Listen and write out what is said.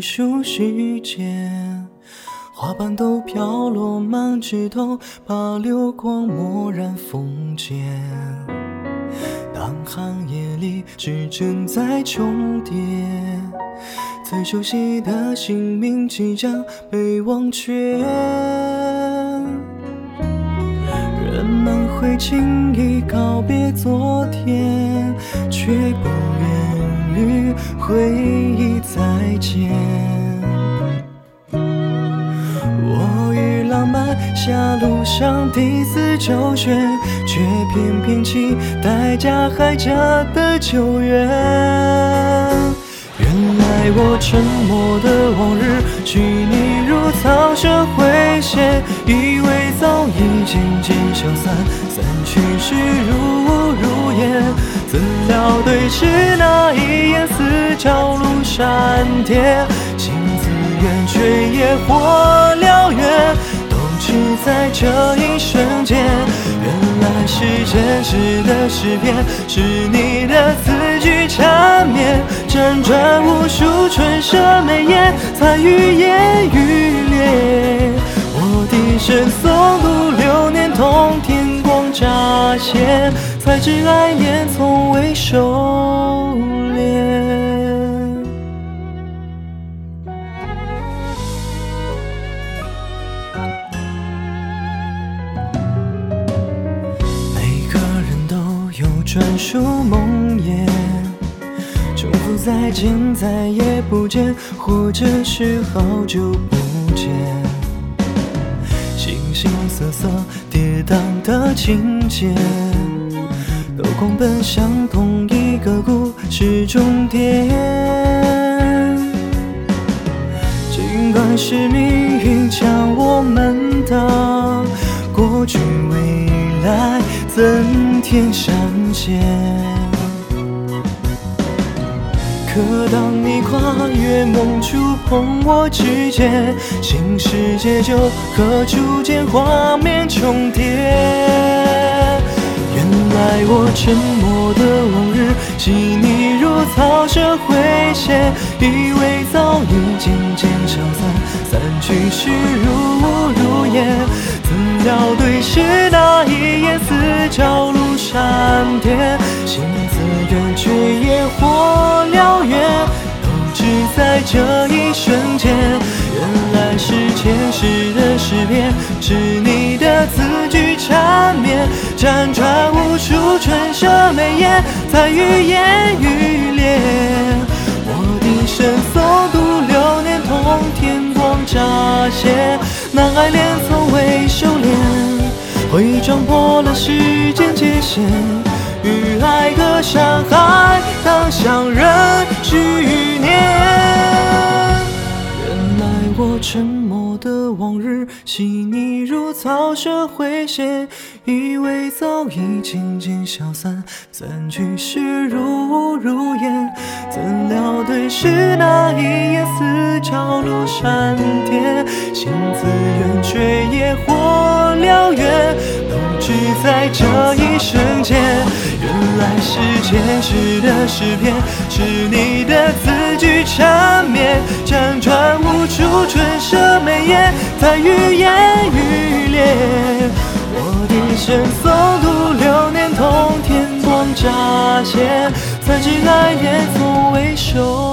数时间，花瓣都飘落满枝头，把流光默然风间。当寒夜里指针在重叠，最熟悉的姓名即将被忘却。人们会轻易告别昨天，却不回忆再见。我与浪漫狭路上第四周旋，却偏偏期待加害者的救援。原来我沉默的往日，距离如草蛇灰线，以为早已渐渐消散，散去时如雾如烟。怎料对视那一眼，似朝露闪电，情自远，却野火燎原，都只在这一瞬间。原来是真实的诗篇，是你的春色眉眼，才愈演愈烈。我低声诵读流年，同天光乍现，才知爱恋从未收敛。每个人都有专属梦魇，重复再见，再也不见，或者是好久不见。形形色色跌宕的情节，都狂奔向同一个故事终点。尽管是命运将我们的过去未来增添删减。可当你跨越梦，触碰我指尖，新世界就和初见画面重叠。原来我沉默的往日，细腻如草蛇灰线，以为早已渐渐消散，散去时如雾如烟。怎料对视那一眼，似朝露闪电，心自远，却也火，在这一瞬间。原来是前世的诗篇，是你的字句缠绵，辗转无数春色眉眼，才愈演愈烈。我低声诵读流年，同天光乍现，那爱恋从未收敛，回忆撞破了时间界限，与爱隔山海，当相认许年。沉默的往日，细腻如草蛇灰线，以为早已渐渐消散，散去时如雾如烟。怎料对视那一眼，似朝露闪电，心自远，却野火燎原，都只在这一瞬间。来世前世的诗篇，是你的字句缠绵，辗转无处春色眉眼，在愈演愈烈。我低声诵读流年，同天光乍现，才知来年从未收。